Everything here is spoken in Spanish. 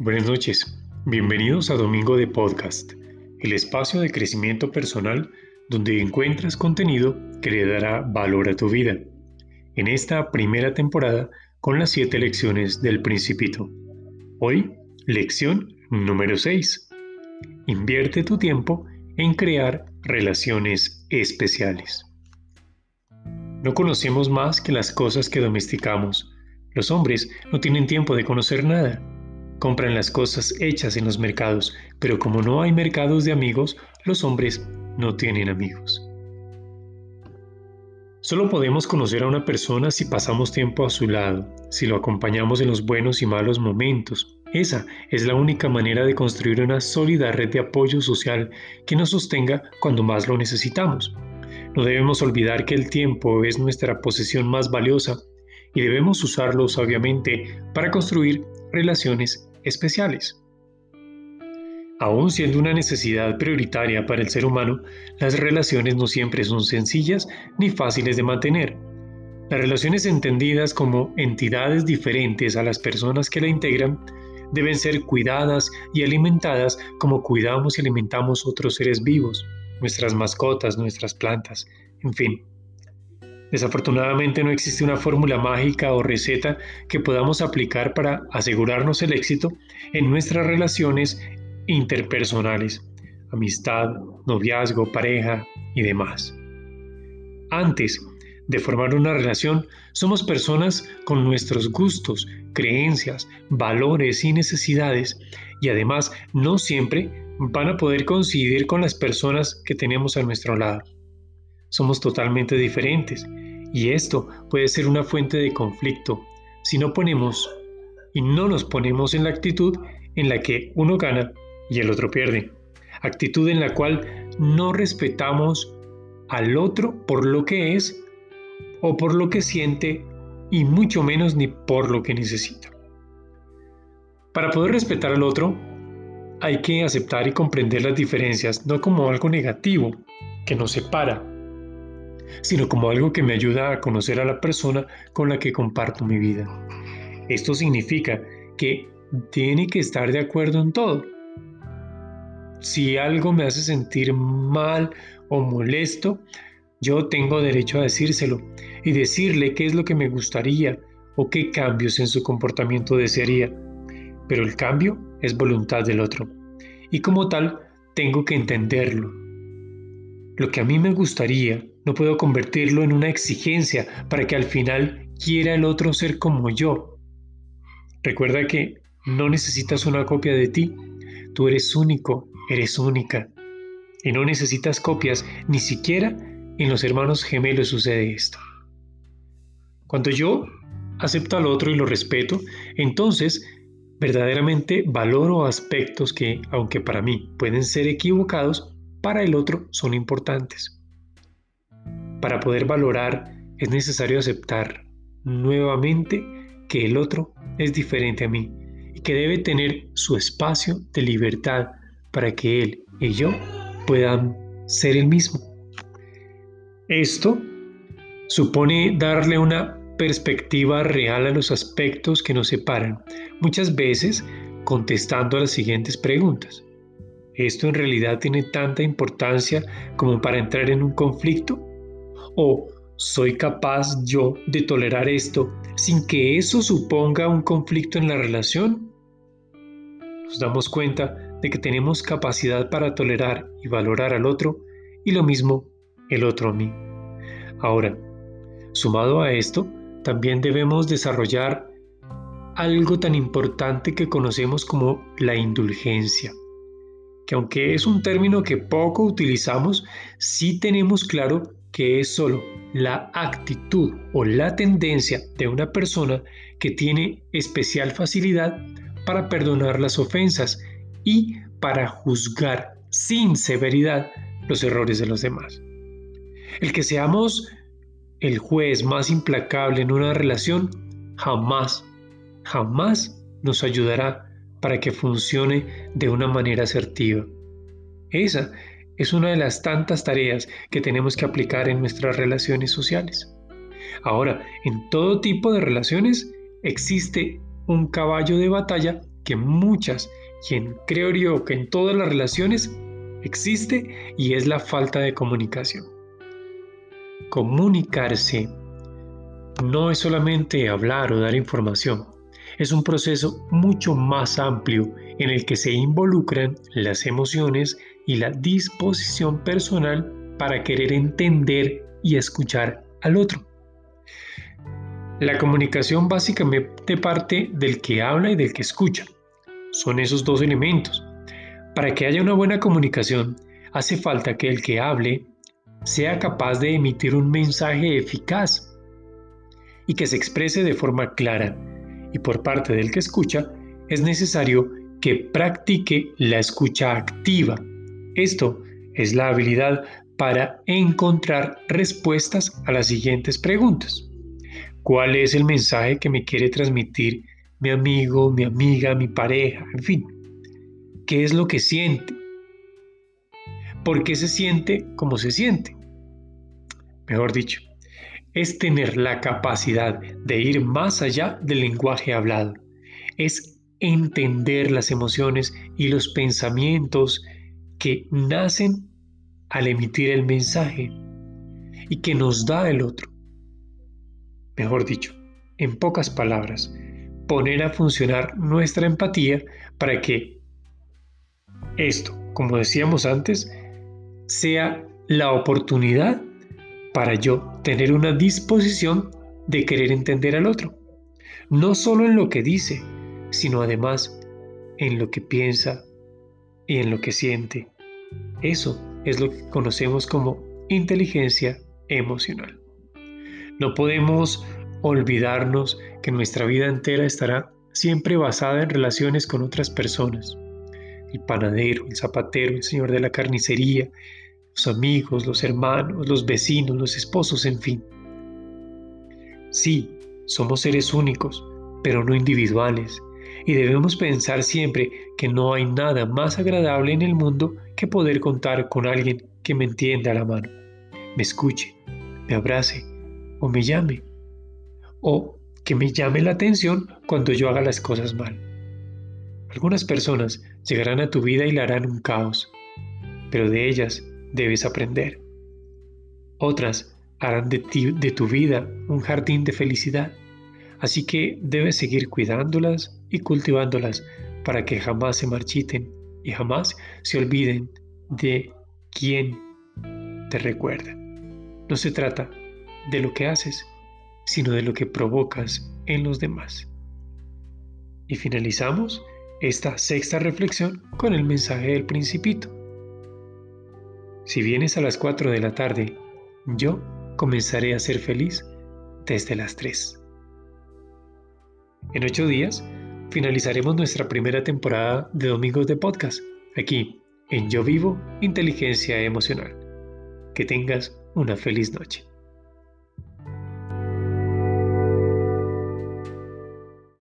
Buenas noches, bienvenidos a Domingo de Podcast, el espacio de crecimiento personal donde encuentras contenido que le dará valor a tu vida. En esta primera temporada con las siete lecciones del principito. Hoy, lección número 6. Invierte tu tiempo en crear relaciones especiales. No conocemos más que las cosas que domesticamos. Los hombres no tienen tiempo de conocer nada Compran las cosas hechas en los mercados, pero como no hay mercados de amigos, los hombres no tienen amigos. Solo podemos conocer a una persona si pasamos tiempo a su lado, si lo acompañamos en los buenos y malos momentos. Esa es la única manera de construir una sólida red de apoyo social que nos sostenga cuando más lo necesitamos. No debemos olvidar que el tiempo es nuestra posesión más valiosa y debemos usarlo sabiamente para construir relaciones especiales. Aún siendo una necesidad prioritaria para el ser humano, las relaciones no siempre son sencillas ni fáciles de mantener. Las relaciones entendidas como entidades diferentes a las personas que la integran deben ser cuidadas y alimentadas como cuidamos y alimentamos otros seres vivos, nuestras mascotas, nuestras plantas, en fin. Desafortunadamente no existe una fórmula mágica o receta que podamos aplicar para asegurarnos el éxito en nuestras relaciones interpersonales, amistad, noviazgo, pareja y demás. Antes de formar una relación, somos personas con nuestros gustos, creencias, valores y necesidades y además no siempre van a poder coincidir con las personas que tenemos a nuestro lado. Somos totalmente diferentes y esto puede ser una fuente de conflicto si no ponemos y no nos ponemos en la actitud en la que uno gana y el otro pierde. Actitud en la cual no respetamos al otro por lo que es o por lo que siente y mucho menos ni por lo que necesita. Para poder respetar al otro, hay que aceptar y comprender las diferencias no como algo negativo que nos separa, sino como algo que me ayuda a conocer a la persona con la que comparto mi vida. Esto significa que tiene que estar de acuerdo en todo. Si algo me hace sentir mal o molesto, yo tengo derecho a decírselo y decirle qué es lo que me gustaría o qué cambios en su comportamiento desearía. Pero el cambio es voluntad del otro y como tal tengo que entenderlo. Lo que a mí me gustaría no puedo convertirlo en una exigencia para que al final quiera el otro ser como yo. Recuerda que no necesitas una copia de ti. Tú eres único, eres única. Y no necesitas copias, ni siquiera en los hermanos gemelos sucede esto. Cuando yo acepto al otro y lo respeto, entonces verdaderamente valoro aspectos que, aunque para mí pueden ser equivocados, para el otro son importantes. Para poder valorar es necesario aceptar nuevamente que el otro es diferente a mí y que debe tener su espacio de libertad para que él y yo puedan ser el mismo. Esto supone darle una perspectiva real a los aspectos que nos separan, muchas veces contestando a las siguientes preguntas. ¿Esto en realidad tiene tanta importancia como para entrar en un conflicto? ¿O soy capaz yo de tolerar esto sin que eso suponga un conflicto en la relación? Nos damos cuenta de que tenemos capacidad para tolerar y valorar al otro y lo mismo el otro a mí. Ahora, sumado a esto, también debemos desarrollar algo tan importante que conocemos como la indulgencia, que aunque es un término que poco utilizamos, sí tenemos claro que es solo la actitud o la tendencia de una persona que tiene especial facilidad para perdonar las ofensas y para juzgar sin severidad los errores de los demás. El que seamos el juez más implacable en una relación jamás, jamás nos ayudará para que funcione de una manera asertiva. Esa es una de las tantas tareas que tenemos que aplicar en nuestras relaciones sociales. Ahora, en todo tipo de relaciones existe un caballo de batalla que muchas, quien creo yo que en todas las relaciones existe y es la falta de comunicación. Comunicarse no es solamente hablar o dar información, es un proceso mucho más amplio en el que se involucran las emociones y la disposición personal para querer entender y escuchar al otro. La comunicación básicamente parte del que habla y del que escucha. Son esos dos elementos. Para que haya una buena comunicación, hace falta que el que hable sea capaz de emitir un mensaje eficaz y que se exprese de forma clara. Y por parte del que escucha, es necesario que practique la escucha activa. Esto es la habilidad para encontrar respuestas a las siguientes preguntas cuál es el mensaje que me quiere transmitir mi amigo, mi amiga, mi pareja, en fin. ¿Qué es lo que siente? ¿Por qué se siente como se siente? Mejor dicho, es tener la capacidad de ir más allá del lenguaje hablado. Es entender las emociones y los pensamientos que nacen al emitir el mensaje y que nos da el otro mejor dicho, en pocas palabras, poner a funcionar nuestra empatía para que esto, como decíamos antes, sea la oportunidad para yo tener una disposición de querer entender al otro. No solo en lo que dice, sino además en lo que piensa y en lo que siente. Eso es lo que conocemos como inteligencia emocional. No podemos olvidarnos que nuestra vida entera estará siempre basada en relaciones con otras personas. El panadero, el zapatero, el señor de la carnicería, los amigos, los hermanos, los vecinos, los esposos, en fin. Sí, somos seres únicos, pero no individuales, y debemos pensar siempre que no hay nada más agradable en el mundo que poder contar con alguien que me entienda a la mano, me escuche, me abrace o me llame, o que me llame la atención cuando yo haga las cosas mal. Algunas personas llegarán a tu vida y la harán un caos, pero de ellas debes aprender. Otras harán de, ti, de tu vida un jardín de felicidad, así que debes seguir cuidándolas y cultivándolas para que jamás se marchiten y jamás se olviden de quién te recuerda. No se trata de lo que haces, sino de lo que provocas en los demás. Y finalizamos esta sexta reflexión con el mensaje del principito. Si vienes a las 4 de la tarde, yo comenzaré a ser feliz desde las 3. En ocho días finalizaremos nuestra primera temporada de Domingos de Podcast, aquí en Yo Vivo Inteligencia Emocional. Que tengas una feliz noche.